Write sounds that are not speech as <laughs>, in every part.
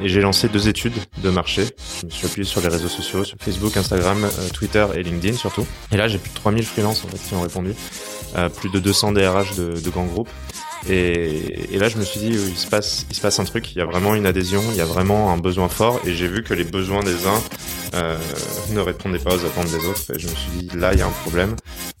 et j'ai lancé deux études de marché. Je me suis appuyé sur les réseaux sociaux, sur Facebook, Instagram, euh, Twitter et LinkedIn surtout. Et là, j'ai plus de 3000 freelances en fait, qui ont répondu, euh, plus de 200 DRH de, de grands groupes. Et, et, là, je me suis dit, il se passe, il se passe un truc. Il y a vraiment une adhésion, il y a vraiment un besoin fort. Et j'ai vu que les besoins des uns euh, ne répondaient pas aux attentes des autres. Et je me suis dit, là, il y a un problème.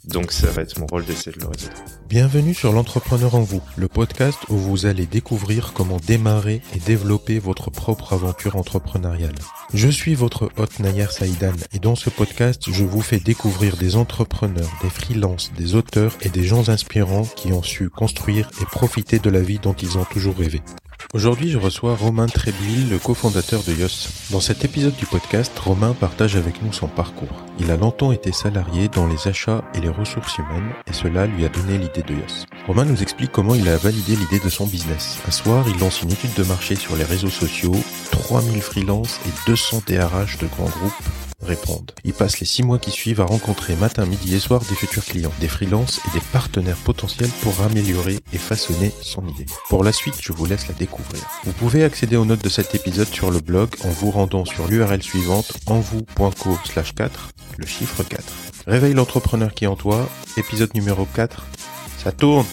Donc, ça va être mon rôle d'essayer de le résoudre. Bienvenue sur l'entrepreneur en vous, le podcast où vous allez découvrir comment démarrer et développer votre propre aventure entrepreneuriale. Je suis votre hôte Nayer Saïdan et dans ce podcast, je vous fais découvrir des entrepreneurs, des freelances, des auteurs et des gens inspirants qui ont su construire et profiter de la vie dont ils ont toujours rêvé. Aujourd'hui, je reçois Romain Trébuil, le cofondateur de Yos. Dans cet épisode du podcast, Romain partage avec nous son parcours. Il a longtemps été salarié dans les achats et les ressources humaines et cela lui a donné l'idée de Yos. Romain nous explique comment il a validé l'idée de son business. Un soir, il lance une étude de marché sur les réseaux sociaux, 3000 freelances et 200 DRH de grands groupes répondent. Il passe les six mois qui suivent à rencontrer matin, midi et soir des futurs clients, des freelances et des partenaires potentiels pour améliorer et façonner son idée. Pour la suite, je vous laisse la découvrir. Vous pouvez accéder aux notes de cet épisode sur le blog en vous rendant sur l'URL suivante envou.co slash 4, le chiffre 4. Réveille l'entrepreneur qui est en toi, épisode numéro 4. Ça tourne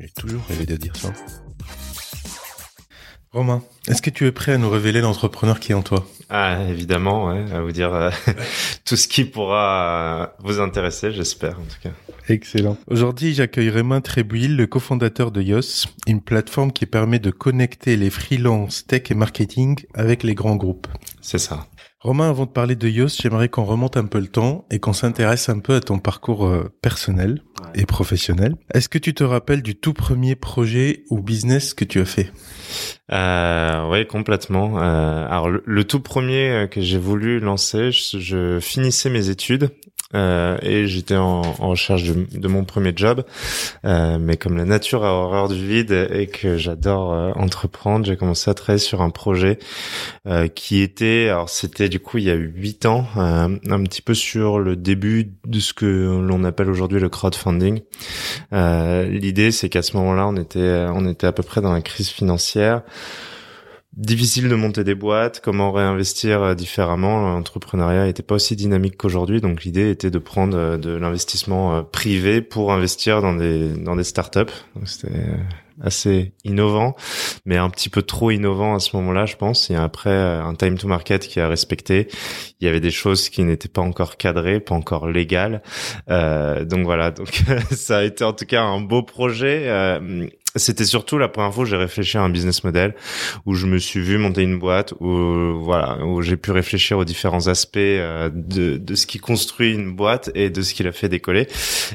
J'ai toujours rêvé de dire ça. Romain, est-ce que tu es prêt à nous révéler l'entrepreneur qui est en toi? Ah, évidemment, ouais, à vous dire euh, <laughs> tout ce qui pourra euh, vous intéresser, j'espère en tout cas. Excellent. Aujourd'hui, j'accueille Romain Trébuil, le cofondateur de Yos, une plateforme qui permet de connecter les freelances tech et marketing avec les grands groupes. C'est ça. Romain, avant de parler de Yos, j'aimerais qu'on remonte un peu le temps et qu'on s'intéresse un peu à ton parcours euh, personnel ouais. et professionnel. Est-ce que tu te rappelles du tout premier projet ou business que tu as fait? Euh, Oui, complètement. Euh, alors, le, le, tout premier que j'ai voulu lancer, je, je finissais mes études euh, et j'étais en, en, recherche de, de, mon premier job. Euh, mais comme la nature a horreur du vide et que j'adore euh, entreprendre, j'ai commencé à travailler sur un projet euh, qui était, alors c'était du coup il y a huit ans, euh, un petit peu sur le début de ce que l'on appelle aujourd'hui le crowdfunding. Euh, l'idée c'est qu'à ce moment-là, on était, on était à peu près dans la crise financière difficile de monter des boîtes, comment réinvestir euh, différemment. L'entrepreneuriat n'était pas aussi dynamique qu'aujourd'hui, donc l'idée était de prendre euh, de l'investissement euh, privé pour investir dans des dans des startups. C'était assez innovant, mais un petit peu trop innovant à ce moment-là, je pense. Il y a après un time to market qui a respecté. Il y avait des choses qui n'étaient pas encore cadrées, pas encore légales. Euh, donc voilà, donc <laughs> ça a été en tout cas un beau projet. C'était surtout la première fois où j'ai réfléchi à un business model, où je me suis vu monter une boîte, où voilà, où j'ai pu réfléchir aux différents aspects euh, de, de ce qui construit une boîte et de ce qui la fait décoller.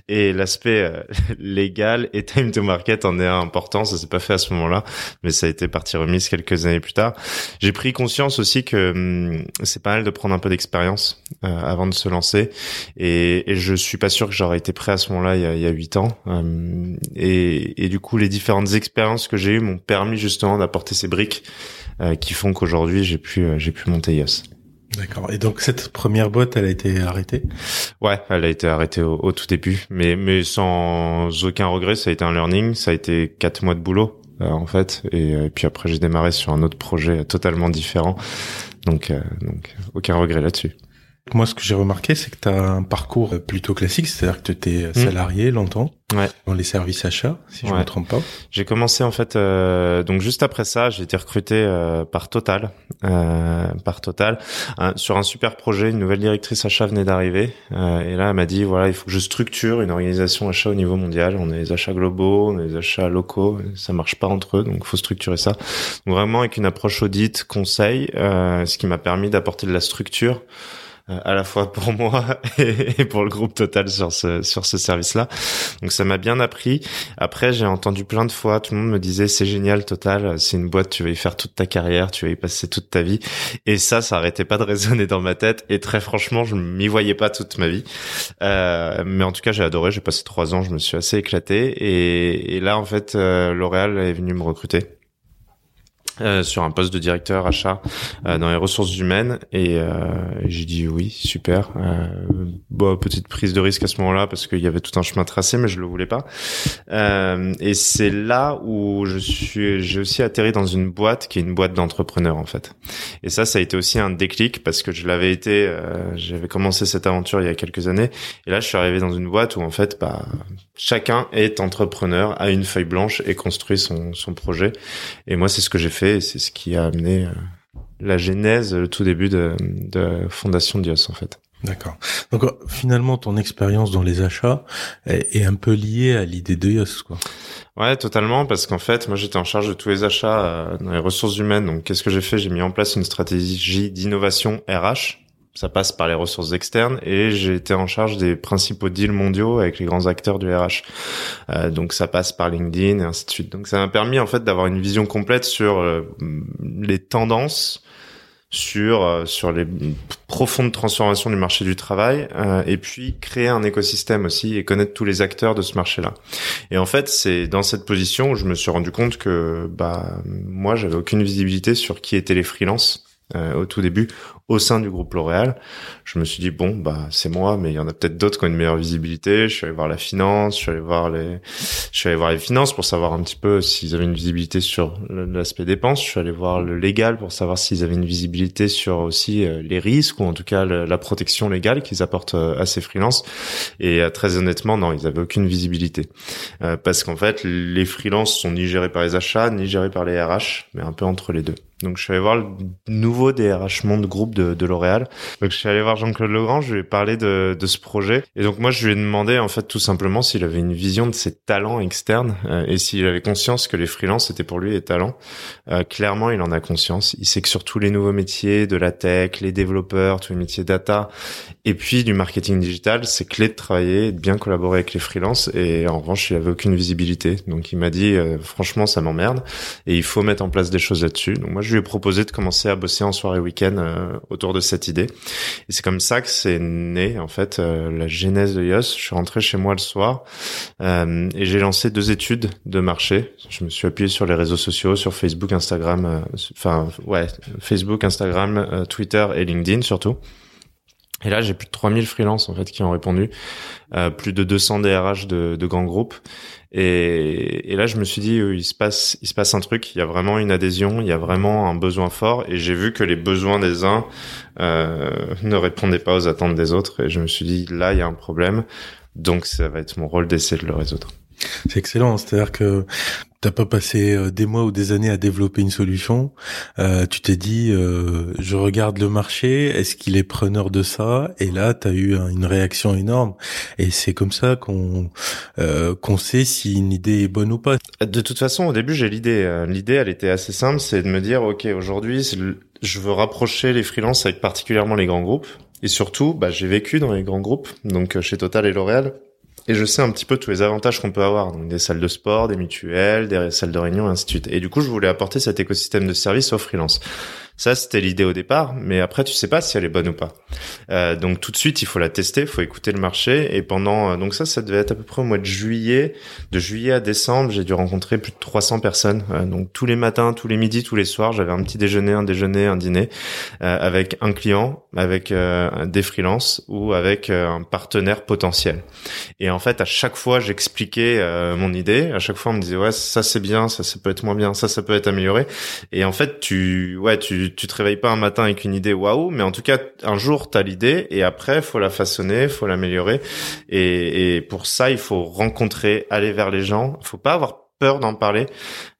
Et l'aspect euh, <laughs> légal et time to market en est important. Ça s'est pas fait à ce moment-là, mais ça a été partie remise quelques années plus tard. J'ai pris conscience aussi que hum, c'est pas mal de prendre un peu d'expérience euh, avant de se lancer. Et, et, je suis pas sûr que j'aurais été prêt à ce moment-là il y a huit ans. Hum, et, et du coup, les différents différentes expériences que j'ai eues m'ont permis justement d'apporter ces briques euh, qui font qu'aujourd'hui j'ai pu euh, j'ai pu monter Yos. D'accord. Et donc cette première boîte, elle a été arrêtée? Ouais, elle a été arrêtée au, au, tout début, mais mais sans aucun regret. Ça a été un learning. Ça a été quatre mois de boulot euh, en fait, et, et, puis après j'ai démarré sur un autre projet totalement différent. Donc donc aucun regret là-dessus. Moi, ce que j'ai remarqué, c'est que tu as un parcours plutôt classique, c'est-à-dire que tu étais salarié mmh. longtemps ouais. dans les services achats, si je ouais. me trompe pas. J'ai commencé en fait, euh, donc juste après ça, j'ai été recruté euh, par Total, euh, par Total, sur un super projet. Une nouvelle directrice achat venait d'arriver, euh, et là, elle m'a dit voilà, il faut que je structure une organisation achat au niveau mondial. On a les achats globaux, on a les achats locaux, ça marche pas entre eux, donc faut structurer ça. Donc vraiment avec une approche audit, conseil, euh, ce qui m'a permis d'apporter de la structure à la fois pour <laughs> moi et pour le groupe Total sur ce sur ce service-là. Donc ça m'a bien appris. Après, j'ai entendu plein de fois, tout le monde me disait c'est génial Total, c'est une boîte, tu vas y faire toute ta carrière, tu vas y passer toute ta vie. Et ça, ça arrêtait pas de résonner dans ma tête. Et très franchement, je m'y voyais pas toute ma vie. Euh, mais en tout cas, j'ai adoré. J'ai passé trois ans, je me suis assez éclaté. Et, et là, en fait, euh, L'Oréal est venu me recruter. Euh, sur un poste de directeur achat euh, dans les ressources humaines. Et euh, j'ai dit oui super. Euh, bon, petite prise de risque à ce moment-là parce qu'il y avait tout un chemin tracé mais je le voulais pas. Euh, et c'est là où je suis j'ai aussi atterri dans une boîte qui est une boîte d'entrepreneurs en fait. Et ça ça a été aussi un déclic parce que je l'avais été j'avais commencé cette aventure il y a quelques années. Et là je suis arrivé dans une boîte où en fait bah chacun est entrepreneur a une feuille blanche et construit son son projet et moi c'est ce que j'ai fait et c'est ce qui a amené euh, la genèse, le tout début de, de Fondation Dios en fait. D'accord. Donc euh, finalement, ton expérience dans les achats est, un peu liée à l'idée de Dios, quoi. Ouais, totalement, parce qu'en fait, moi, j'étais en charge de tous les achats euh, dans les ressources humaines. Donc, qu'est-ce que j'ai fait? J'ai mis en place une stratégie d'innovation RH ça passe par les ressources externes et j'ai été en charge des principaux deals mondiaux avec les grands acteurs du RH. Euh, donc ça passe par LinkedIn et ainsi de suite. Donc ça m'a permis en fait d'avoir une vision complète sur euh, les tendances, sur euh, sur les profondes transformations du marché du travail euh, et puis créer un écosystème aussi et connaître tous les acteurs de ce marché-là. Et en fait, c'est dans cette position où je me suis rendu compte que bah moi j'avais aucune visibilité sur qui étaient les freelances euh, au tout début au sein du groupe L'Oréal. Je me suis dit bon bah c'est moi, mais il y en a peut-être d'autres qui ont une meilleure visibilité. Je suis allé voir la finance, je suis allé voir les, finances pour savoir un petit peu s'ils avaient une visibilité sur l'aspect dépenses. Je suis allé voir le légal pour savoir s'ils avaient une visibilité sur aussi euh, les risques ou en tout cas la protection légale qu'ils apportent euh, à ces freelances. Et très honnêtement non, ils avaient aucune visibilité parce qu'en fait les freelances sont ni gérés par les achats ni gérés par les RH, mais un peu entre les deux. Donc je suis allé voir le nouveau DRH Monde groupe de, de L'Oréal. Donc je suis allé voir Jean-Claude Legrand, je lui ai parlé de, de ce projet. Et donc moi je lui ai demandé en fait tout simplement s'il avait une vision de ses talents externes euh, et s'il avait conscience que les freelances étaient pour lui des talents. Euh, clairement il en a conscience. Il sait que sur tous les nouveaux métiers de la tech, les développeurs, tous les métiers data et puis du marketing digital, c'est clé de travailler, de bien collaborer avec les freelances. Et en revanche il avait aucune visibilité. Donc il m'a dit euh, franchement ça m'emmerde et il faut mettre en place des choses là-dessus. Donc moi je lui ai proposé de commencer à bosser en soirée week-end euh, autour de cette idée. Et c'est comme ça que c'est né en fait euh, la genèse de Yos. Je suis rentré chez moi le soir euh, et j'ai lancé deux études de marché. Je me suis appuyé sur les réseaux sociaux, sur Facebook, Instagram, enfin ouais, Facebook, Instagram, Twitter et LinkedIn surtout. Et là, j'ai plus de 3000 freelances en fait qui ont répondu, euh, plus de 200 DRH de, de grands groupes. Et, et, là, je me suis dit, il se passe, il se passe un truc. Il y a vraiment une adhésion, il y a vraiment un besoin fort. Et j'ai vu que les besoins des uns euh, ne répondaient pas aux attentes des autres. Et je me suis dit, là, il y a un problème. Donc, ça va être mon rôle d'essayer de le résoudre. C'est excellent. C'est-à-dire que T'as pas passé euh, des mois ou des années à développer une solution. Euh, tu t'es dit, euh, je regarde le marché, est-ce qu'il est preneur de ça? Et là, tu as eu une réaction énorme. Et c'est comme ça qu'on euh, qu'on sait si une idée est bonne ou pas. De toute façon, au début, j'ai l'idée. Euh, l'idée, elle était assez simple, c'est de me dire, ok, aujourd'hui, je veux rapprocher les freelances avec particulièrement les grands groupes. Et surtout, bah, j'ai vécu dans les grands groupes, donc chez Total et L'Oréal. Et je sais un petit peu tous les avantages qu'on peut avoir, donc des salles de sport, des mutuelles, des salles de réunion, et ainsi de suite. Et du coup, je voulais apporter cet écosystème de services aux freelance. Ça, c'était l'idée au départ, mais après, tu sais pas si elle est bonne ou pas. Euh, donc tout de suite, il faut la tester, il faut écouter le marché. Et pendant, euh, donc ça, ça devait être à peu près au mois de juillet. De juillet à décembre, j'ai dû rencontrer plus de 300 personnes. Euh, donc tous les matins, tous les midis, tous les soirs, j'avais un petit déjeuner, un déjeuner, un dîner euh, avec un client, avec euh, des freelances ou avec un partenaire potentiel. Et en fait, à chaque fois, j'expliquais mon idée. À chaque fois, on me disait ouais, ça c'est bien, ça ça peut être moins bien, ça ça peut être amélioré. Et en fait, tu ouais, tu tu, te réveilles pas un matin avec une idée waouh, mais en tout cas un jour tu as l'idée et après faut la façonner, faut l'améliorer. Et, et pour ça il faut rencontrer, aller vers les gens. Faut pas avoir peur d'en parler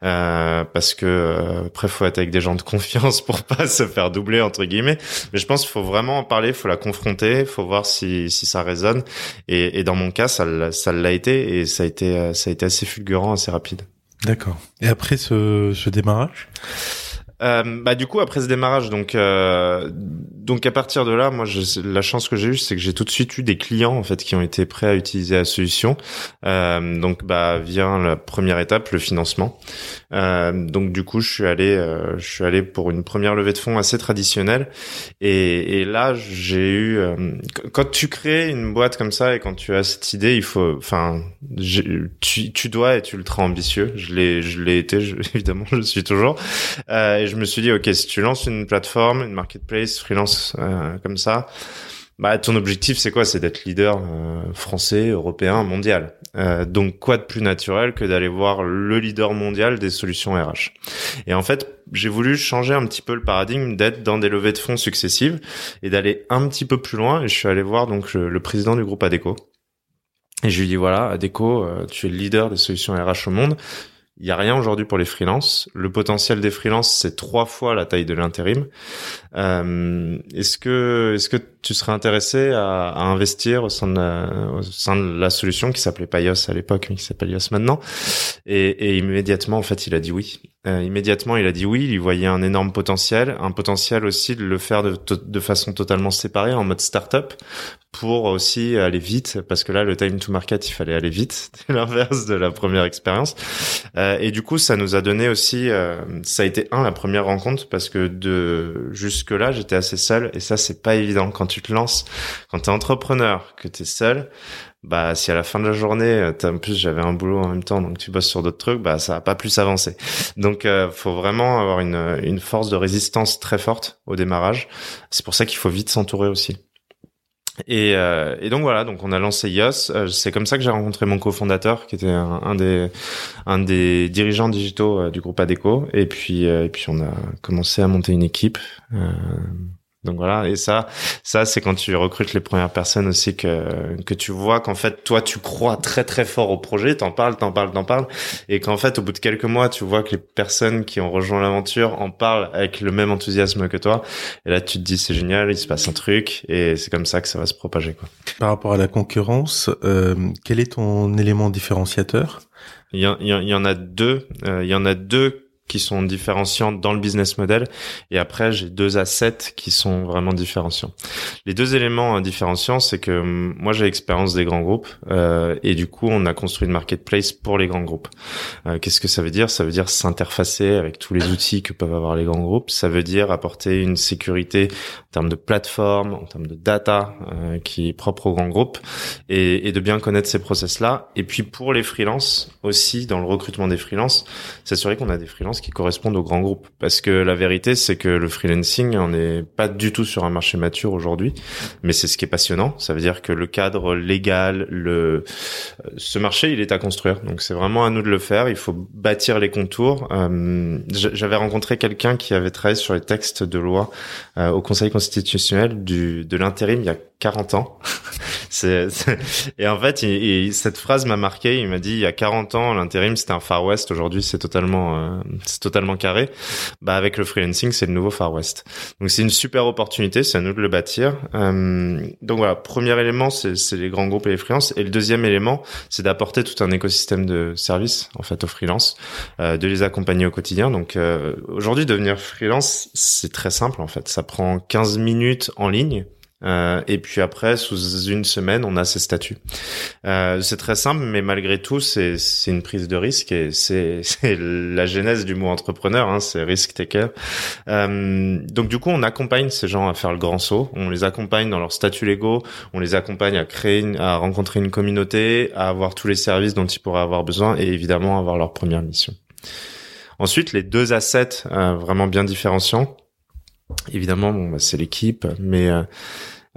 euh, parce que euh, après faut être avec des gens de confiance <laughs> pour pas se faire doubler entre guillemets. Mais je pense qu'il faut vraiment en parler faut la confronter faut voir si si ça résonne. Et, et dans mon cas ça ça l'a été et ça a été ça a été assez fulgurant assez rapide. D'accord. Et après ce ce démarrage? Euh, bah du coup après ce démarrage, donc euh, donc à partir de là, moi je, la chance que j'ai eue, c'est que j'ai tout de suite eu des clients en fait qui ont été prêts à utiliser la solution. Euh, donc bah vient la première étape, le financement. Euh, donc du coup je suis allé euh, je suis allé pour une première levée de fonds assez traditionnelle et, et là j'ai eu euh, quand tu crées une boîte comme ça et quand tu as cette idée, il faut enfin tu tu dois être ultra ambitieux. Je l'ai je l'ai été je, <laughs> évidemment je suis toujours. Euh, et je me suis dit, ok, si tu lances une plateforme, une marketplace, freelance euh, comme ça, bah ton objectif c'est quoi? C'est d'être leader euh, français, européen, mondial. Euh, donc quoi de plus naturel que d'aller voir le leader mondial des solutions RH Et en fait, j'ai voulu changer un petit peu le paradigme d'être dans des levées de fonds successives et d'aller un petit peu plus loin. Et je suis allé voir donc le, président du groupe Adeco. Et je lui dis voilà, Adeco, tu es le leader des solutions RH au monde. Il y a rien aujourd'hui pour les freelances. Le potentiel des freelances, c'est trois fois la taille de l'intérim. Euh, est-ce que, est-ce que tu serais intéressé à, investir au sein, de la, solution qui s'appelait Payos à l'époque, mais qui s'appelle Yos maintenant et, immédiatement, en fait, il a dit oui. Euh, immédiatement, il a dit oui. Il voyait un énorme potentiel, un potentiel aussi de le faire de, de façon totalement séparée, en mode startup, pour aussi aller vite, parce que là, le time to market, il fallait aller vite, <laughs> c'est l'inverse de la première expérience. Euh, et du coup, ça nous a donné aussi, euh, ça a été un la première rencontre, parce que de jusque là, j'étais assez seul, et ça, c'est pas évident quand tu te lances, quand t'es entrepreneur, que t'es seul bah si à la fin de la journée en plus j'avais un boulot en même temps donc tu bosses sur d'autres trucs bah ça va pas plus avancer donc euh, faut vraiment avoir une une force de résistance très forte au démarrage c'est pour ça qu'il faut vite s'entourer aussi et, euh, et, donc voilà, donc on a lancé Yos. Euh, c'est comme ça que j'ai rencontré mon cofondateur, qui était un, des un des dirigeants digitaux euh, du groupe Adeco. Et puis et puis on a commencé à monter une équipe. Donc voilà, et ça, ça c'est quand tu recrutes les premières personnes aussi que que tu vois qu'en fait toi tu crois très très fort au projet, t'en parles, t'en parles, t'en parles, et qu'en fait au bout de quelques mois tu vois que les personnes qui ont rejoint l'aventure en parlent avec le même enthousiasme que toi, et là tu te dis c'est génial, il se passe un truc, et c'est comme ça que ça va se propager quoi. Par rapport à la concurrence, euh, quel est ton élément différenciateur? Il y, il y, en a deux, euh, il y en a deux qui sont différenciants dans le business model. Et après, j'ai deux assets qui sont vraiment différenciants. Les deux éléments euh, différenciants, c'est que hum, moi, j'ai l'expérience des grands groupes euh, et du coup, on a construit une marketplace pour les grands groupes. Euh, Qu'est-ce que ça veut dire? Ça veut dire s'interfacer avec tous les outils que peuvent avoir les grands groupes. Ça veut dire apporter une sécurité en termes de plateforme, en termes de data euh, qui est propre aux grands groupes et, et de bien connaître ces process-là. Et puis pour les freelances aussi, dans le recrutement des freelances, s'assurer qu'on a des freelances qui correspondent aux grands groupes. Parce que la vérité, c'est que le freelancing, on n'est pas du tout sur un marché mature aujourd'hui, mais c'est ce qui est passionnant. Ça veut dire que le cadre légal, le ce marché, il est à construire. Donc c'est vraiment à nous de le faire. Il faut bâtir les contours. Euh, J'avais rencontré quelqu'un qui avait travaillé sur les textes de loi euh, au Conseil constitutionnel du de l'intérim il y a 40 ans. Et en fait, il, cette phrase m'a marqué. Il m'a dit il y a 40 ans, l'intérim c'était un Far West. Aujourd'hui, c'est totalement, euh, c'est totalement carré. Bah avec le freelancing, c'est le nouveau Far West. Donc c'est une super opportunité. C'est à nous de le bâtir. Euh, donc voilà, premier élément, c'est, les grands groupes et les freelances. Et le deuxième élément, c'est d'apporter tout un écosystème de services en fait aux freelances, euh, de les accompagner au quotidien. Donc euh, aujourd'hui, devenir freelance, c'est très simple en fait. Ça prend 15 minutes en ligne euh, et puis après, sous une semaine, on a ces statuts. Euh, c'est très simple, mais malgré tout, c'est une prise de risque et <laughs> c'est la genèse du mot entrepreneur, hein, c'est risk taker. Euh, donc du coup, on accompagne ces gens à faire le grand saut. On les accompagne dans leurs statuts légaux. On les accompagne à créer, à rencontrer une communauté, à avoir tous les services dont ils pourraient avoir besoin et évidemment avoir leur première mission. Ensuite, les deux assets euh, vraiment bien différenciants. Évidemment, bah, c'est l'équipe, mais euh,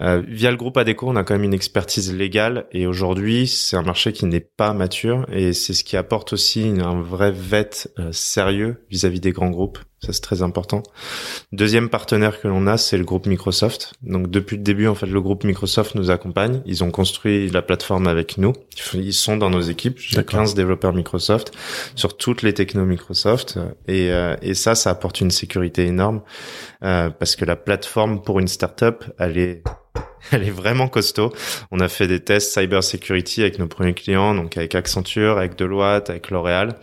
euh, via le groupe Adeco, on a quand même une expertise légale et aujourd'hui, c'est un marché qui n'est pas mature et c'est ce qui apporte aussi un vrai vet euh, sérieux vis-à-vis des grands groupes. Ça, c'est très important. Deuxième partenaire que l'on a, c'est le groupe Microsoft. Donc, depuis le début, en fait, le groupe Microsoft nous accompagne. Ils ont construit la plateforme avec nous. Ils sont dans nos équipes. J'ai 15 développeurs Microsoft sur toutes les technos Microsoft. Et, euh, et ça, ça apporte une sécurité énorme euh, parce que la plateforme pour une startup, elle est <laughs> elle est vraiment costaud. On a fait des tests cyber security avec nos premiers clients, donc avec Accenture, avec Deloitte, avec L'Oréal,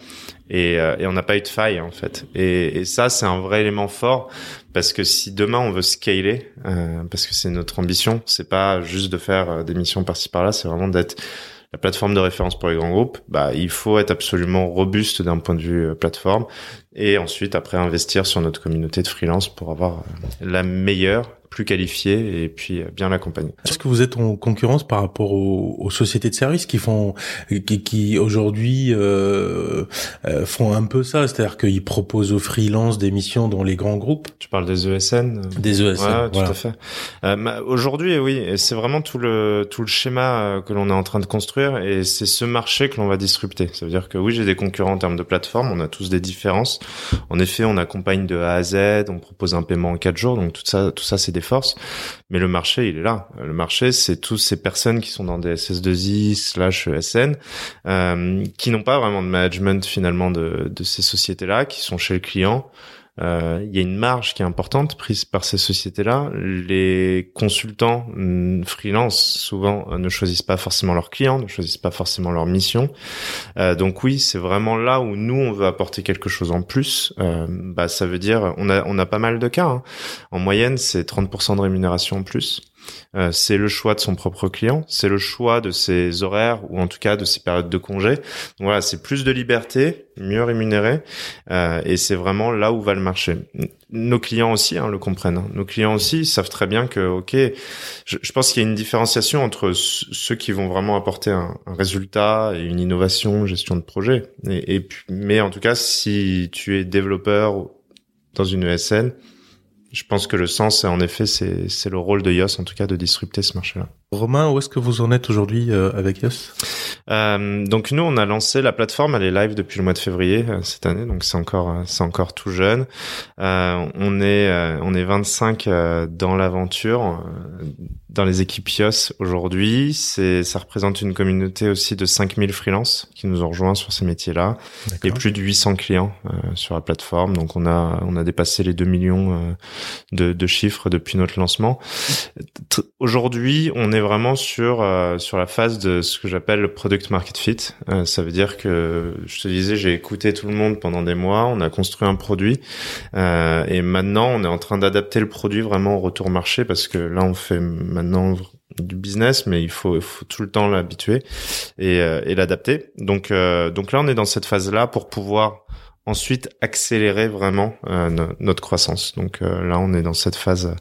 et, euh, et on n'a pas eu de faille en fait. Et, et ça, c'est un vrai élément fort parce que si demain on veut scaler, euh, parce que c'est notre ambition, c'est pas juste de faire euh, des missions par-ci par-là, c'est vraiment d'être la plateforme de référence pour les grands groupes, bah, il faut être absolument robuste d'un point de vue euh, plateforme et ensuite après investir sur notre communauté de freelance pour avoir la meilleure plus qualifié et puis euh, bien l'accompagner. Est-ce que vous êtes en concurrence par rapport aux, aux sociétés de services qui font, qui, qui aujourd'hui euh, euh, font un peu ça, c'est-à-dire qu'ils proposent aux freelance des missions dans les grands groupes? Tu parles des ESN Des ESN, ouais, tout à fait. Euh, aujourd'hui, oui, c'est vraiment tout le tout le schéma euh, que l'on est en train de construire et c'est ce marché que l'on va disrupter. Ça veut dire que oui, j'ai des concurrents en termes de plateforme, on a tous des différences. En effet, on accompagne de A à Z, on propose un paiement en quatre jours, donc tout ça, tout ça, c'est des forces. Mais le marché, il est là. Le marché, c'est toutes ces personnes qui sont dans des SS2I slash ESN, euh, qui n'ont pas vraiment de management finalement de, de ces sociétés-là, qui sont chez le client, il y a une marge qui est importante prise par ces sociétés-là. Les consultants mm, freelance souvent euh, ne choisissent pas forcément leurs clients, ne choisissent pas forcément leur mission. Euh, donc oui, c'est vraiment là où nous on veut apporter quelque chose en plus. Euh, bah ça veut dire on a on a pas mal de cas. Hein. En moyenne, c'est 30% de rémunération en plus. Euh, c'est le choix de son propre client, c'est le choix de ses horaires ou en tout cas de ses périodes de congé. Voilà, c'est plus de liberté, mieux rémunéré, euh, et c'est vraiment là où va le marché. Nos clients aussi hein, le comprennent. Hein. Nos clients aussi savent très bien que, ok, je, je pense qu'il y a une différenciation entre ceux qui vont vraiment apporter un, un résultat et une innovation, gestion de projet. Et, et, mais en tout cas, si tu es développeur dans une ESN, je pense que le sens, en effet, c'est, le rôle de Yos, en tout cas, de disrupter ce marché-là. Romain, où est-ce que vous en êtes aujourd'hui euh, avec Yos euh, Donc nous, on a lancé la plateforme, elle est live depuis le mois de février euh, cette année, donc c'est encore, euh, c'est encore tout jeune. Euh, on est, on est 25 dans l'aventure, dans les équipes Yos aujourd'hui. C'est, ça représente une communauté aussi de 5000 freelances qui nous ont rejoints sur ces métiers-là et plus de 800 clients sur la plateforme. Donc on a, on a dépassé les 2 millions de, de chiffres depuis notre lancement. Aujourd'hui, on est vraiment sur euh, sur la phase de ce que j'appelle le product market fit. Euh, ça veut dire que je te disais, j'ai écouté tout le monde pendant des mois, on a construit un produit euh, et maintenant on est en train d'adapter le produit vraiment au retour marché parce que là on fait maintenant du business, mais il faut, il faut tout le temps l'habituer et, et l'adapter. Donc, donc là, on est dans cette phase-là pour pouvoir ensuite accélérer vraiment euh, notre croissance. Donc euh, là, on est dans cette phase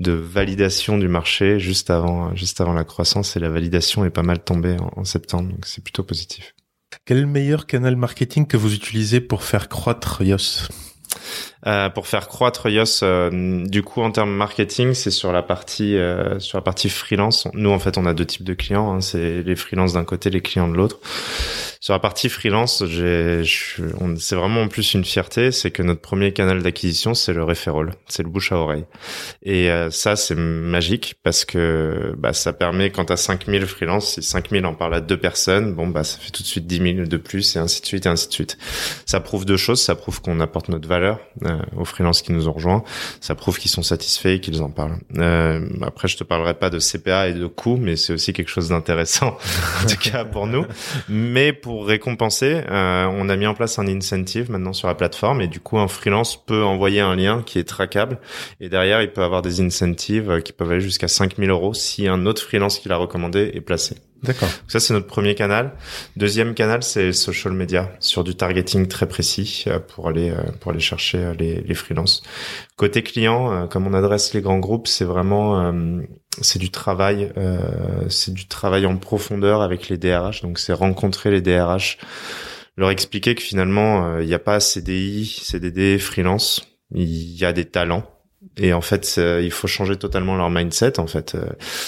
de validation du marché juste avant, juste avant la croissance et la validation est pas mal tombée en, septembre, donc c'est plutôt positif. Quel est le meilleur canal marketing que vous utilisez pour faire croître Yos euh, pour faire croître Yos, euh, du coup en termes marketing, c'est sur la partie euh, sur la partie freelance. Nous en fait, on a deux types de clients. Hein. c'est les freelances d'un côté, les clients de l'autre. Sur la partie freelance, c'est vraiment en plus une fierté, c'est que notre premier canal d'acquisition, c'est le referral, c'est le bouche à oreille. Et ça, c'est magique parce que bah, ça permet, quand as 5000 freelances, si 5000 en parlent à deux personnes, bon bah ça fait tout de suite 10 000 de plus et ainsi de suite et ainsi de suite. Ça prouve deux choses, ça prouve qu'on apporte notre valeur euh, aux freelances qui nous ont rejoints. Ça prouve qu'ils sont satisfaits et qu'ils en parlent. Euh, après, je te parlerai pas de CPA et de coûts, mais c'est aussi quelque chose d'intéressant, <laughs> en tout cas pour nous. Mais pour récompenser, euh, on a mis en place un incentive maintenant sur la plateforme et du coup, un freelance peut envoyer un lien qui est trackable et derrière, il peut avoir des incentives qui peuvent aller jusqu'à 5000 euros si un autre freelance qui l'a recommandé est placé. D'accord. Ça, c'est notre premier canal. Deuxième canal, c'est social media sur du targeting très précis euh, pour aller euh, pour aller chercher euh, les, les freelances. Côté client, comme on adresse les grands groupes, c'est vraiment c'est du travail, c'est du travail en profondeur avec les DRH. Donc, c'est rencontrer les DRH, leur expliquer que finalement, il n'y a pas CDI, CDD, freelance. Il y a des talents et en fait, il faut changer totalement leur mindset. En fait, euh,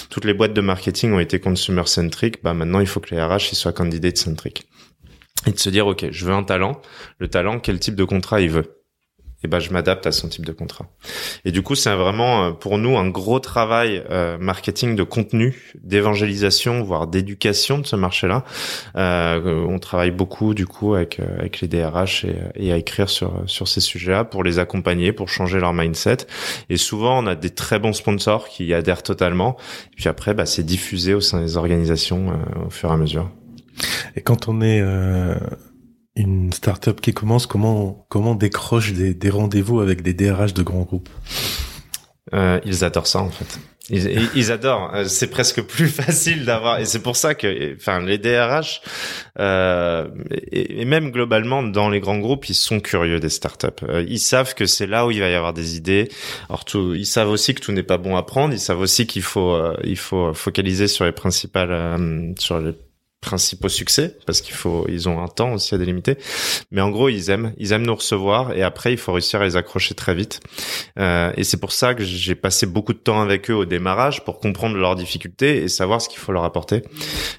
toutes les boîtes de marketing ont été consumer centric. Bah maintenant, il faut que les RH ils soient candidate centric. Et de se dire, ok, je veux un talent. Le talent, quel type de contrat il veut? Et ben je m'adapte à son type de contrat. Et du coup, c'est vraiment euh, pour nous un gros travail euh, marketing de contenu, d'évangélisation, voire d'éducation de ce marché-là. Euh, on travaille beaucoup du coup avec euh, avec les DRH et, et, à écrire sur sur ces sujets-là pour les accompagner, pour changer leur mindset. Et souvent, on a des très bons sponsors qui adhèrent totalement. Et puis après, bah, c'est diffusé au sein des organisations au fur et à mesure. Et quand on est une startup qui commence, comment comment décroche des, des rendez-vous avec des DRH de grands groupes? Euh, Ils adorent ça en fait. Ils, ils adorent. Euh, c'est presque plus <laughs> facile d'avoir, et c'est pour ça que, enfin, les DRH euh, et, même globalement dans les grands groupes, ils sont curieux des startups. Euh, ils savent que c'est là où il va y avoir des idées. Alors, tout, ils savent aussi que tout n'est pas bon à prendre. Ils savent aussi qu'il faut, euh, il faut focaliser sur les principales, sur les principaux succès parce qu'il faut ils ont un temps aussi à délimiter. Mais en gros ils aiment ils aiment nous recevoir et après il faut réussir à les accrocher très vite. Euh, et c'est pour ça que j'ai passé beaucoup de temps avec eux au démarrage pour comprendre leurs difficultés et savoir ce qu'il faut leur apporter.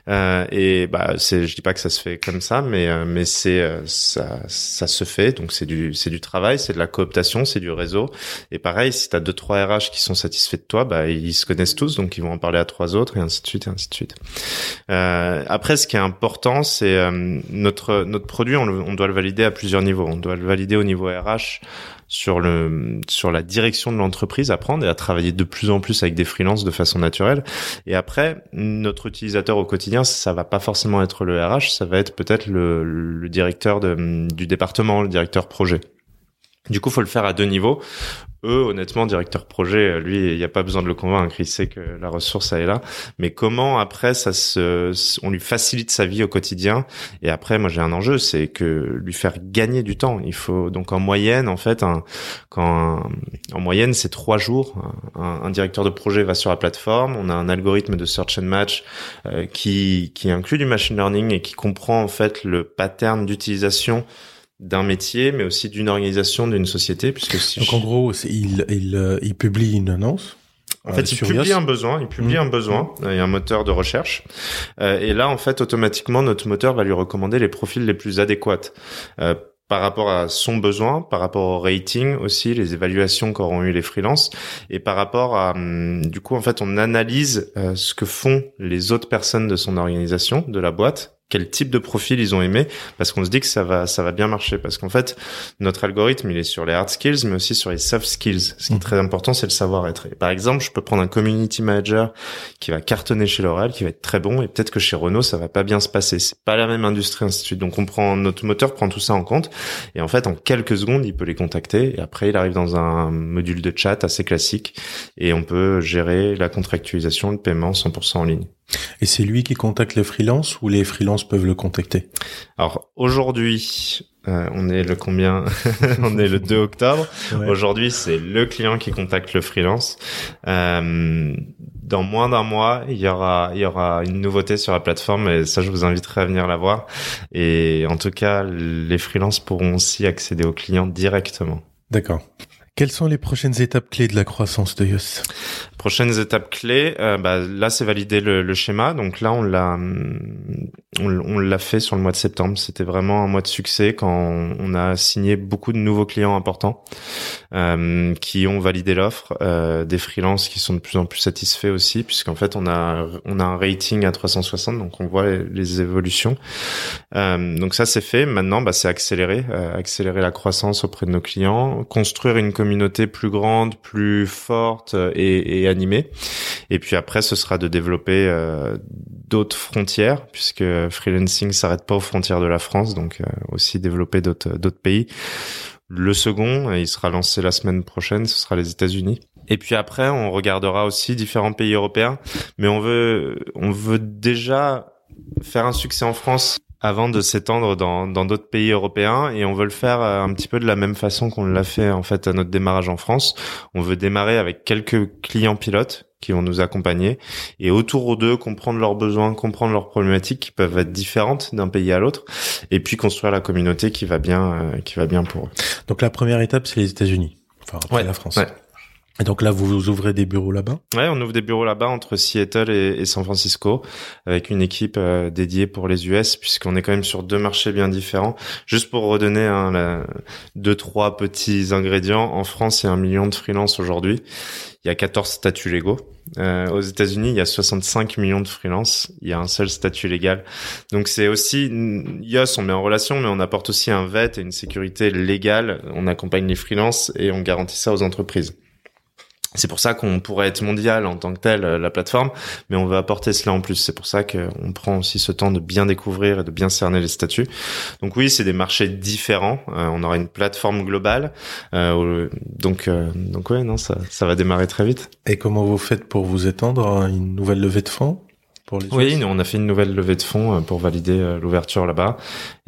Euh, et bah c'est je dis pas que ça se fait comme ça mais euh, mais c'est euh, ça ça se fait. Donc c'est du c'est du travail c'est de la cooptation c'est du réseau. Et pareil si t'as deux trois RH qui sont satisfaits de toi bah ils se connaissent tous donc ils vont en parler à trois autres et ainsi de suite et ainsi de suite. Euh, après ce qui est important, c'est euh, notre notre produit, on, doit le valider à plusieurs niveaux. On doit le valider au niveau RH sur le sur la direction de l'entreprise, apprendre et à travailler de plus en plus avec des freelances de façon naturelle. Et après, notre utilisateur au quotidien, ça va pas forcément être le RH, ça va être peut-être le, le directeur de, du département, le directeur projet. Du coup, faut le faire à deux niveaux eux, honnêtement, directeur projet, lui, il n'y a pas besoin de le convaincre, il sait que la ressource elle est là. Mais comment après ça se, on lui facilite sa vie au quotidien? Et après, moi j'ai un enjeu, c'est que lui faire gagner du temps. Il faut donc en moyenne, en fait, un, quand en moyenne c'est trois jours. Un, directeur de projet va sur la plateforme, on a un algorithme de search and match euh, qui qui inclut du machine learning et qui comprend en fait le pattern d'utilisation d'un métier, mais aussi d'une organisation, d'une société, puisque si donc en gros, il, il, euh, il publie une annonce. En fait, euh, il publie un besoin, il publie mmh. un besoin, il y a un moteur de recherche, euh, et là, en fait, automatiquement, notre moteur va lui recommander les profils les plus adéquats. Euh, par rapport à son besoin, par rapport au rating aussi, les évaluations qu'auront eu les freelances, et par rapport à, hum, du coup, en fait, on analyse ce que font les autres personnes de son organisation, de la boîte, quel type de profil ils ont aimé parce qu'on se dit que ça va ça va bien marcher. Parce qu'en fait notre algorithme il est sur les hard skills mais aussi sur les soft skills. Ce qui est mmh. très important c'est le savoir-être. Par exemple je peux prendre un community manager qui va cartonner chez L'Oréal qui va être très bon et peut-être que chez Renault ça va pas bien se passer. C'est pas la même industrie ainsi de suite. Donc on prend notre moteur prend tout ça en compte. Et en fait en quelques secondes il peut les contacter. Et après il arrive dans un module de chat assez classique. Et on peut gérer la contractualisation le paiement 100% en ligne et c'est lui qui contacte les freelances ou les freelances peuvent le contacter? Alors aujourd'hui, euh, on est le combien <laughs> On est le 2 octobre. Aujourd'hui, c'est le client qui contacte le freelance. Euh, dans moins d'un mois, il y aura il y aura une nouveauté sur la plateforme et ça, je vous inviterai à venir la voir. Et en tout cas, les freelances pourront aussi accéder aux clients directement. D'accord. Quelles sont les prochaines étapes clés de la croissance de Yos Prochaines étapes clés, euh, bah, là c'est valider le, schéma. Donc là on l'a on, l'a fait sur le mois de septembre. C'était vraiment un mois de succès quand on, a signé beaucoup de nouveaux clients importants euh, qui ont validé l'offre, euh, des freelances qui sont de plus en plus satisfaits aussi, puisqu'en fait on a on a un rating à 360, donc on voit les, évolutions. Donc ça c'est fait. Maintenant bah, c'est accélérer, accélérer la croissance auprès de nos clients, construire une communauté plus grande, plus forte et animé. Et puis après, ce sera de développer euh, d'autres frontières, puisque freelancing s'arrête pas aux frontières de la France, donc euh, aussi développer d'autres d'autres pays. Le second, il sera lancé la semaine prochaine, ce sera les États-Unis. Et puis après, on regardera aussi différents pays européens, mais on veut on veut déjà faire un succès en France avant de s'étendre dans dans d'autres pays européens et on veut le faire euh, un petit peu de la même façon qu'on l'a fait en fait à notre démarrage en France. On veut démarrer avec quelques clients pilotes qui vont nous accompagner et autour d'eux comprendre leurs besoins, comprendre leurs problématiques qui peuvent être différentes d'un pays à l'autre et puis construire la communauté qui va bien euh, qui va bien pour eux. Donc la première étape c'est les États-Unis, enfin après la France. Et donc là, vous ouvrez des bureaux là-bas? Ouais, on ouvre des bureaux là-bas entre Seattle et, San Francisco, avec une équipe euh, dédiée pour les US, puisqu'on est quand même sur deux marchés bien différents. Juste pour redonner hein, deux, trois petits ingrédients, en France, il y a un million de freelances aujourd'hui. Il y a 14 statuts légaux. Euh, aux États-Unis, il y a 65 millions de freelances. Il y a un seul statut légal. Donc c'est aussi YOS, on met en relation, mais on apporte aussi un VET et une sécurité légale. On accompagne les freelances et on garantit ça aux entreprises. C'est pour ça qu'on pourrait être mondial en tant que tel, euh, la plateforme, mais on veut apporter cela en plus. C'est pour ça qu'on prend aussi ce temps de bien découvrir et de bien cerner les statuts. Donc oui, c'est des marchés différents. Euh, on aura une plateforme globale. Euh, donc donc ouais, non, ça, ça va démarrer très vite. Et comment vous faites pour vous étendre à une nouvelle levée de fonds Oui, nous, on a fait une nouvelle levée de fonds pour valider l'ouverture là-bas.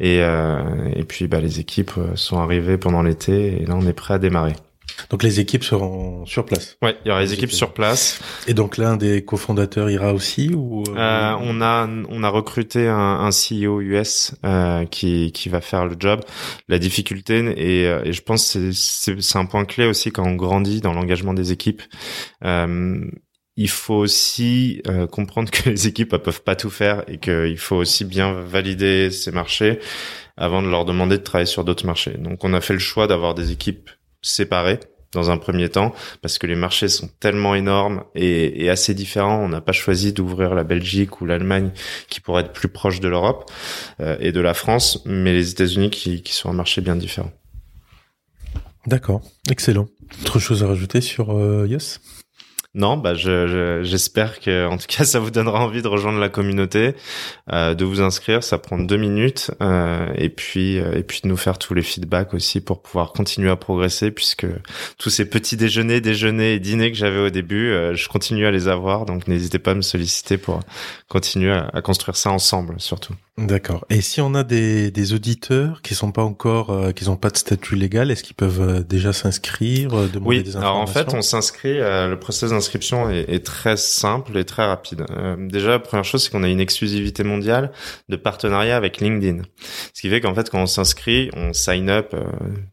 Et, et puis bah, les équipes sont arrivées pendant l'été et là on est prêt à démarrer. Donc les équipes seront sur place. Ouais, il y aura les équipes sur place. Et donc l'un des cofondateurs ira aussi ou euh, euh, On a on a recruté un, un CEO US euh, qui qui va faire le job. La difficulté et, et je pense c'est c'est un point clé aussi quand on grandit dans l'engagement des équipes. il faut aussi comprendre que <laughs> les équipes ne peuvent pas tout faire et qu'il faut aussi bien valider ces marchés avant de leur demander de travailler sur d'autres marchés. Donc on a fait le choix d'avoir des équipes séparés dans un premier temps parce que les marchés sont tellement énormes et, assez différents. On n'a pas choisi d'ouvrir la Belgique ou l'Allemagne qui pourrait être plus proche de l'Europe euh, et de la France, mais les États-Unis qui, qui sont un marché bien différent. D'accord, excellent. Autre chose à rajouter sur euh, Yes non, bah je, j'espère que en tout cas <laughs> ça vous donnera envie de rejoindre la communauté, euh, de vous inscrire. Ça prend deux minutes euh, et puis euh, et puis de nous faire tous les feedbacks aussi pour pouvoir continuer à progresser puisque tous ces petits déjeuners, déjeuners et dîners que j'avais au début, euh, je continue à les avoir. Donc n'hésitez pas à me solliciter pour continuer à, à construire ça ensemble surtout. D'accord. Et si on a des, des auditeurs qui sont pas encore, euh, qui n'ont pas de statut légal, est-ce qu'ils peuvent euh, déjà s'inscrire, demander oui. des informations Alors en fait, on s'inscrit. le processus d'inscription est, est, très simple et très rapide. déjà, la première chose, c'est qu'on a une exclusivité mondiale de partenariat avec LinkedIn. Ce qui fait qu'en fait, quand on s'inscrit, on sign up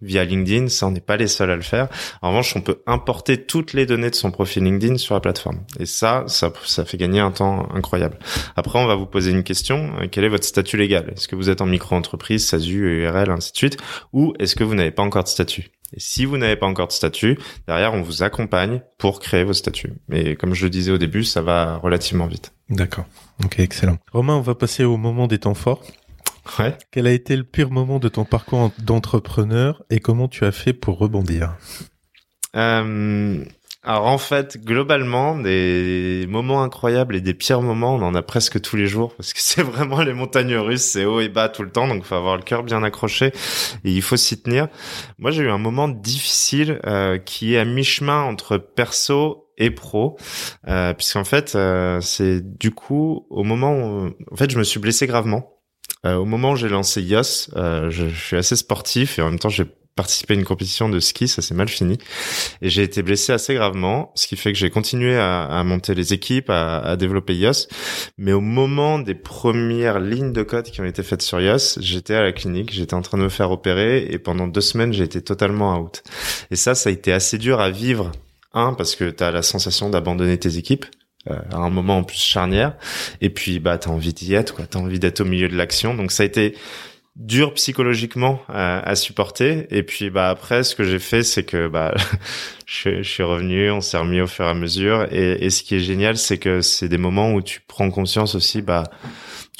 via LinkedIn. Ça, on n'est pas les seuls à le faire. En revanche, on peut importer toutes les données de son profil LinkedIn sur la plateforme. Et ça, ça, ça fait gagner un temps incroyable. Après, on va vous poser une question. Quel est votre statut légal? Est-ce que vous êtes en micro-entreprise, SASU, URL, ainsi de suite? Ou est-ce que vous n'avez pas encore de statut? Et si vous n'avez pas encore de statut, derrière, on vous accompagne pour créer vos statuts. Mais comme je le disais au début, ça va relativement vite. D'accord. Ok, excellent. Romain, on va passer au moment des temps forts. Ouais. Quel a été le pire moment de ton parcours d'entrepreneur et comment tu as fait pour rebondir? Euh, alors en fait, globalement, des moments incroyables et des pires moments, on en a presque tous les jours parce que <laughs> c'est vraiment les montagnes russes, c'est haut et bas tout le temps, donc faut avoir le cœur bien accroché et il faut s'y tenir. Moi, j'ai eu un moment difficile euh, qui est à mi-chemin entre perso et pro, euh, puisqu'en fait, euh, c'est du coup au moment où, en fait, je me suis blessé gravement. Euh, au moment où j'ai lancé YOS, euh, je, suis assez sportif et en même temps j'ai participé à une compétition de ski, ça s'est mal fini. Et j'ai été blessé assez gravement, ce qui fait que j'ai continué à, à, monter les équipes, à, à, développer YOS. Mais au moment des premières lignes de code qui ont été faites sur YOS, j'étais à la clinique, j'étais en train de me faire opérer et pendant deux semaines, j'ai été totalement out. Et ça, ça a été assez dur à vivre. Un, parce que tu as la sensation d'abandonner tes équipes. Euh, à un moment en plus charnière et puis bah t'as envie d'y être quoi t'as envie d'être au milieu de l'action donc ça a été dur psychologiquement à, supporter. Et puis bah après ce que j'ai fait c'est que bah <laughs> je, suis revenu on s'est remis au fur et à mesure et, et ce qui est génial c'est que c'est des moments où tu prends conscience aussi bah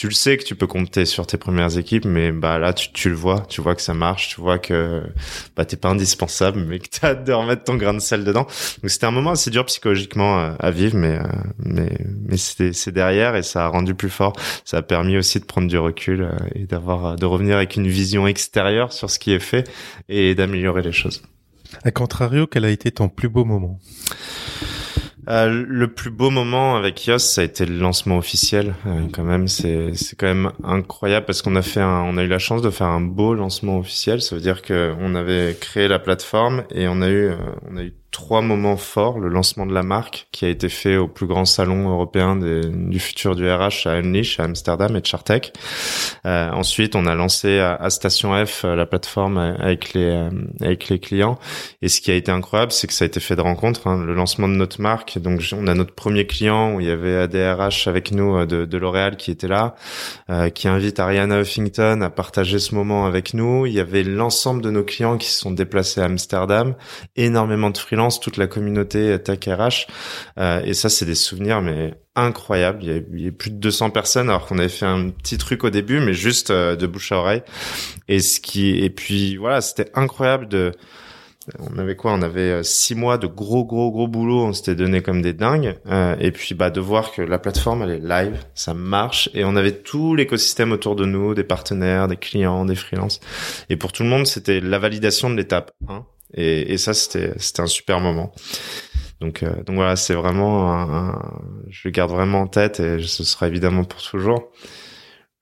tu le sais que tu peux compter sur tes premières équipes, mais bah là tu, tu le vois, tu vois que ça marche, tu vois que bah t'es pas indispensable, mais que t'as hâte de remettre ton grain de sel dedans. Donc c'était un moment assez dur psychologiquement euh, à vivre, mais euh, mais mais c'est c'est derrière et ça a rendu plus fort. Ça a permis aussi de prendre du recul euh, et d'avoir de revenir avec une vision extérieure sur ce qui est fait et d'améliorer les choses. À contrario, quel a été ton plus beau moment? Euh, le plus beau moment avec Yos, ça a été le lancement officiel. Euh, quand même, c'est c'est quand même incroyable parce qu'on a fait un, on a eu la chance de faire un beau lancement officiel. Ça veut dire que on avait créé la plateforme et on a eu euh, on a eu trois moments forts. Le lancement de la marque, qui a été fait au plus grand salon européen du futur du RH à Unleash, à Amsterdam et Chartech. Euh, ensuite, on a lancé à, Station F euh, la plateforme avec les euh, avec les clients. Et ce qui a été incroyable, c'est que ça a été fait de rencontres. Hein. Le lancement de notre marque, donc on a notre premier client où il y avait ADRH avec nous de, de L'Oréal qui était là, qui invite Ariana Huffington à partager ce moment avec nous. Il y avait l'ensemble de nos clients qui se sont déplacés à Amsterdam, énormément de freelance, toute la communauté Tech RH. et ça, c'est des souvenirs mais incroyables. Il y, avait, il plus de 200 personnes alors qu'on avait fait un petit truc au début, mais juste euh, de bouche à oreille. Et ce qui et puis voilà, c'était incroyable de on avait quoi? On avait euh, six mois de gros gros gros boulot. On s'était donné comme des dingues. Euh, et puis bah de voir que la plateforme elle est live, ça marche. Et on avait tout l'écosystème autour de nous, des partenaires, des clients, des freelances. Et pour tout le monde, c'était la validation de l'étape 1. Et, et ça c'était un super moment. Donc, euh, donc voilà, c'est vraiment, un, je le garde vraiment en tête et ce sera évidemment pour toujours.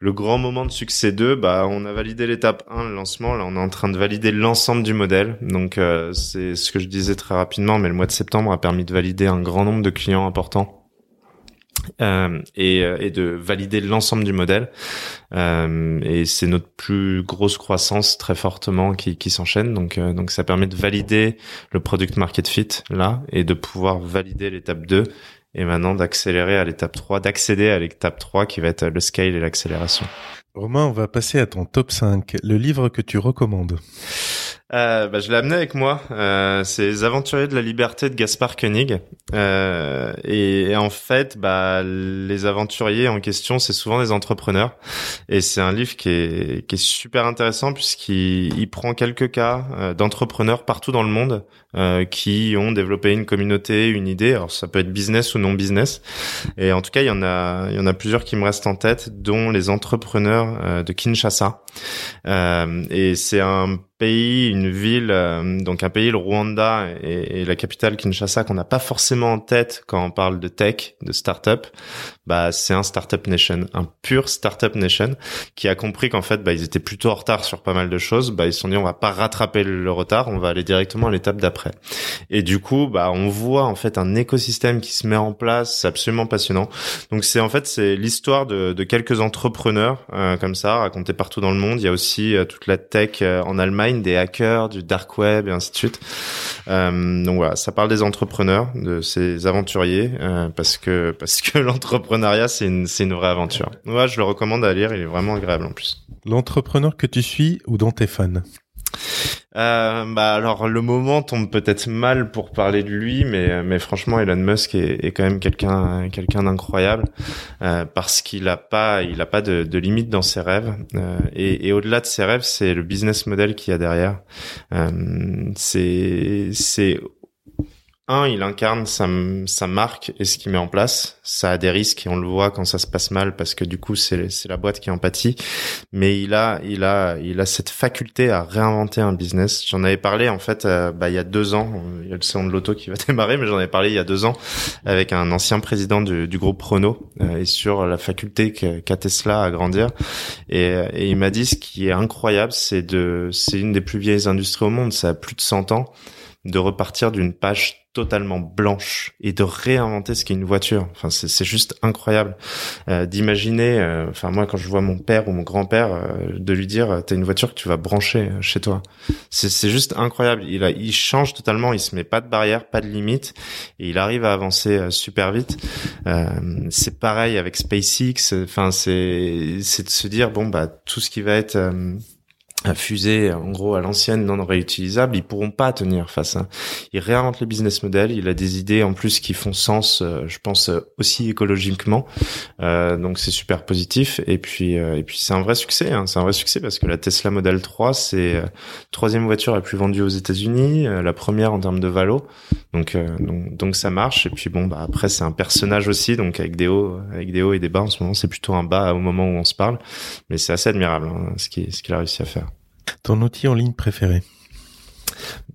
Le grand moment de succès 2, bah, on a validé l'étape 1, le lancement. Là, on est en train de valider l'ensemble du modèle. Donc, euh, c'est ce que je disais très rapidement, mais le mois de septembre a permis de valider un grand nombre de clients importants euh, et, euh, et, de valider l'ensemble du modèle. Euh, et c'est notre plus grosse croissance très fortement qui, qui s'enchaîne. Donc, euh, donc ça permet de valider le product market fit là et de pouvoir valider l'étape 2 et maintenant d'accélérer à l'étape 3, d'accéder à l'étape 3 qui va être le scale et l'accélération. Romain, on va passer à ton top 5, le livre que tu recommandes. Euh, bah, je l'ai amené avec moi. Euh, c'est Les Aventuriers de la Liberté de Gaspard Koenig. Euh, et, en fait, bah, les aventuriers en question, c'est souvent des entrepreneurs. Et c'est un livre qui est, qui est super intéressant puisqu'il il prend quelques cas euh, d'entrepreneurs partout dans le monde euh, qui ont développé une communauté, une idée. Alors ça peut être business ou non business. Et en tout cas, il y en a, il y en a plusieurs qui me restent en tête, dont les entrepreneurs euh, de Kinshasa. et c'est un pays, une ville, euh, donc un pays, le Rwanda et, et la capitale Kinshasa qu'on n'a pas forcément en tête quand on parle de tech, de start-up, bah c'est un startup nation, un pur startup nation qui a compris qu'en fait bah ils étaient plutôt en retard sur pas mal de choses, bah ils se sont dit on va pas rattraper le retard, on va aller directement à l'étape d'après. Et du coup on voit en fait un écosystème qui se met en place, c'est absolument passionnant. Donc c'est en fait c'est l'histoire de, quelques entrepreneurs euh, comme ça racontés partout dans le monde. Il y a aussi euh, toute la tech en Allemagne des hackers, du dark web et ainsi de suite. Euh, donc voilà, ça parle des entrepreneurs, de ces aventuriers, euh, parce que <laughs> parce que l'entrepreneuriat c'est une c'est une vraie aventure. Ouais, je le recommande à lire, il est vraiment agréable en plus. L'entrepreneur que tu suis ou dont t'es fan euh, bah alors le moment tombe peut-être mal pour parler de lui, mais mais franchement Elon Musk est, est quand même quelqu'un quelqu'un d'incroyable euh, parce qu'il a pas il a pas de, de limite dans ses rêves euh, et, et au-delà de ses rêves c'est le business model qu'il y a derrière. Euh, c'est c'est un, il incarne sa, sa marque et ce qu'il met en place. Ça a des risques et on le voit quand ça se passe mal parce que du coup c'est la boîte qui en pâtit. Mais il a il a il a cette faculté à réinventer un business. J'en avais parlé en fait euh, bah, il y a deux ans. Il y a le salon de l'auto qui va <laughs> démarrer, mais j'en avais parlé il y a deux ans avec un ancien président du, du groupe Renault euh, et sur la faculté qu'a Tesla à grandir. Et, et il m'a dit ce qui est incroyable, c'est de c'est une des plus vieilles industries au monde. Ça a plus de 100 ans de repartir d'une page totalement blanche et de réinventer ce qu'est une voiture. Enfin, c'est juste incroyable euh, d'imaginer. Euh, enfin, moi, quand je vois mon père ou mon grand-père, euh, de lui dire, t'as une voiture que tu vas brancher chez toi. C'est juste incroyable. Il a, il change totalement. Il se met pas de barrière, pas de limite, et il arrive à avancer super vite. c'est pareil avec SpaceX. Enfin, c'est c'est de se dire bon bah tout ce qui va être fusée en gros à l'ancienne non réutilisable, ils pourront pas tenir face. à Il réinvente le business model, il a des idées en plus qui font sens, euh, je pense euh, aussi écologiquement, euh, donc c'est super positif. Et puis euh, et puis c'est un vrai succès, hein. c'est un vrai succès parce que la Tesla Model 3 c'est troisième voiture la plus vendue aux États-Unis, la première en termes de valo, donc, donc donc ça marche. Et puis bon bah après c'est un personnage aussi, donc avec des hauts avec des hauts et des bas en ce moment, c'est plutôt un bas au moment où on se parle, mais c'est assez admirable hein, ce qui ce qu'il a réussi à faire. Ton outil en ligne préféré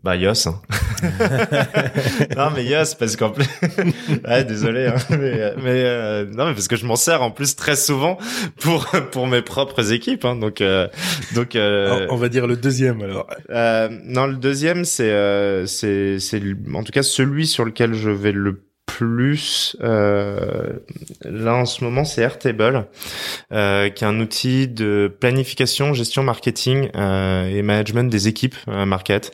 Bah Yos. Hein. <laughs> non mais Yos parce qu'en plus, <laughs> ouais, désolé, hein, mais, mais euh, non mais parce que je m'en sers en plus très souvent pour pour mes propres équipes. Hein, donc euh, donc euh, on va dire le deuxième alors. Euh, non le deuxième c'est euh, c'est c'est en tout cas celui sur lequel je vais le plus euh, là en ce moment c'est Airtable euh, qui est un outil de planification gestion marketing euh, et management des équipes euh, market.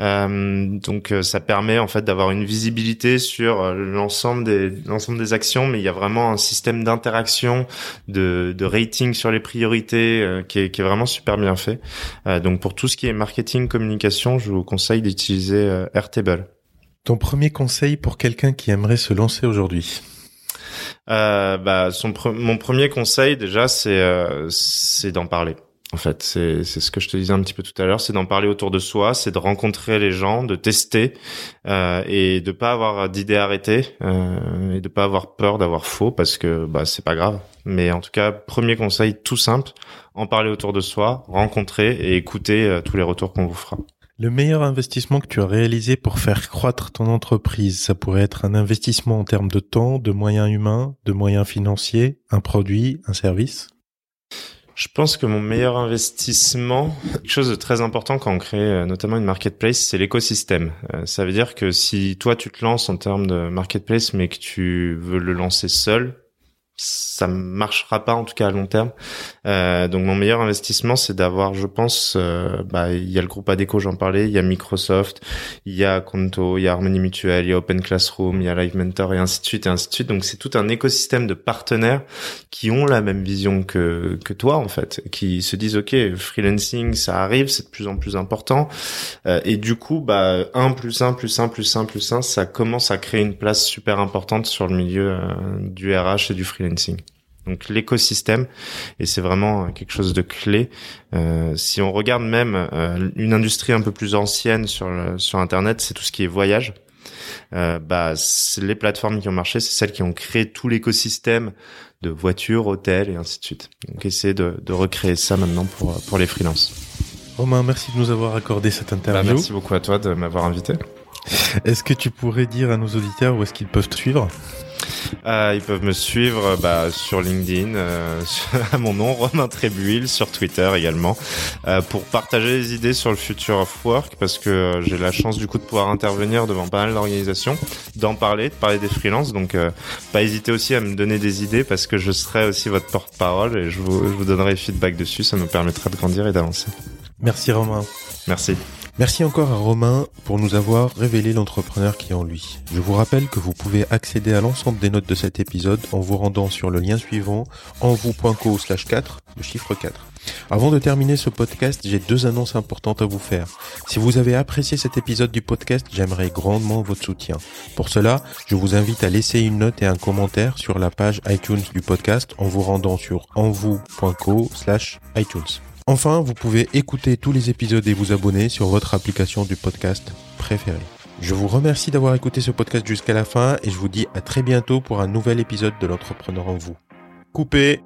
Euh, donc euh, ça permet en fait d'avoir une visibilité sur l'ensemble des l'ensemble des actions mais il y a vraiment un système d'interaction de, de rating sur les priorités qui est, qui est vraiment super bien fait. Donc pour tout ce qui est marketing communication je vous conseille d'utiliser Airtable ton premier conseil pour quelqu'un qui aimerait se lancer aujourd'hui euh, bah, son mon premier conseil déjà, c'est euh, d'en parler. En fait, c'est c'est ce que je te disais un petit peu tout à l'heure, c'est d'en parler autour de soi, c'est de rencontrer les gens, de tester euh, et de pas avoir d'idées arrêtées euh, et de pas avoir peur d'avoir faux parce que bah c'est pas grave. Mais en tout cas, premier conseil tout simple, en parler autour de soi, rencontrer et écouter euh, tous les retours qu'on vous fera. Le meilleur investissement que tu as réalisé pour faire croître ton entreprise, ça pourrait être un investissement en termes de temps, de moyens humains, de moyens financiers, un produit, un service? Je pense que mon meilleur investissement, quelque chose de très important quand on crée euh, notamment une marketplace, c'est l'écosystème. Euh, ça veut dire que si toi tu te lances en termes de marketplace mais que tu veux le lancer seul, ça marchera pas en tout cas à long terme. Euh, donc mon meilleur investissement, c'est d'avoir, je pense, euh, bah il y a le groupe Adeco, j'en parlais, il y a Microsoft, il y a Conto, il y a Harmony Mutual, il y a Open Classroom, il y a Live Mentor et ainsi de suite et ainsi de suite. Donc c'est tout un écosystème de partenaires qui ont la même vision que que toi en fait, qui se disent ok, freelancing ça arrive, c'est de plus en plus important euh, et du coup bah un plus un plus un plus un plus un, ça commence à créer une place super importante sur le milieu euh, du RH et du freelancing donc l'écosystème, et c'est vraiment quelque chose de clé. Euh, si on regarde même euh, une industrie un peu plus ancienne sur sur Internet, c'est tout ce qui est voyage. Euh, bah, les plateformes qui ont marché, c'est celles qui ont créé tout l'écosystème de voitures, hôtels et ainsi de suite. Donc essayer de, de recréer ça maintenant pour pour les freelances. Romain, merci de nous avoir accordé cette bah, interview. merci beaucoup à toi de m'avoir invité. Est-ce que tu pourrais dire à nos auditeurs où est-ce qu'ils peuvent te suivre? Euh, ils peuvent me suivre bah, sur LinkedIn, euh, <laughs> à mon nom, Romain Trébuil, sur Twitter également, euh, pour partager des idées sur le future of work, parce que euh, j'ai la chance du coup de pouvoir intervenir devant pas mal d'organisations, d'en parler, de parler des freelances. Donc, euh, pas hésiter aussi à me donner des idées, parce que je serai aussi votre porte-parole et je vous, je vous donnerai feedback dessus. Ça nous permettra de grandir et d'avancer. Merci Romain. Merci. Merci encore à Romain pour nous avoir révélé l'entrepreneur qui est en lui. Je vous rappelle que vous pouvez accéder à l'ensemble des notes de cet épisode en vous rendant sur le lien suivant envou.co slash 4, le chiffre 4. Avant de terminer ce podcast, j'ai deux annonces importantes à vous faire. Si vous avez apprécié cet épisode du podcast, j'aimerais grandement votre soutien. Pour cela, je vous invite à laisser une note et un commentaire sur la page iTunes du podcast en vous rendant sur envou.co slash iTunes. Enfin, vous pouvez écouter tous les épisodes et vous abonner sur votre application du podcast préférée. Je vous remercie d'avoir écouté ce podcast jusqu'à la fin et je vous dis à très bientôt pour un nouvel épisode de l'entrepreneur en vous. Coupez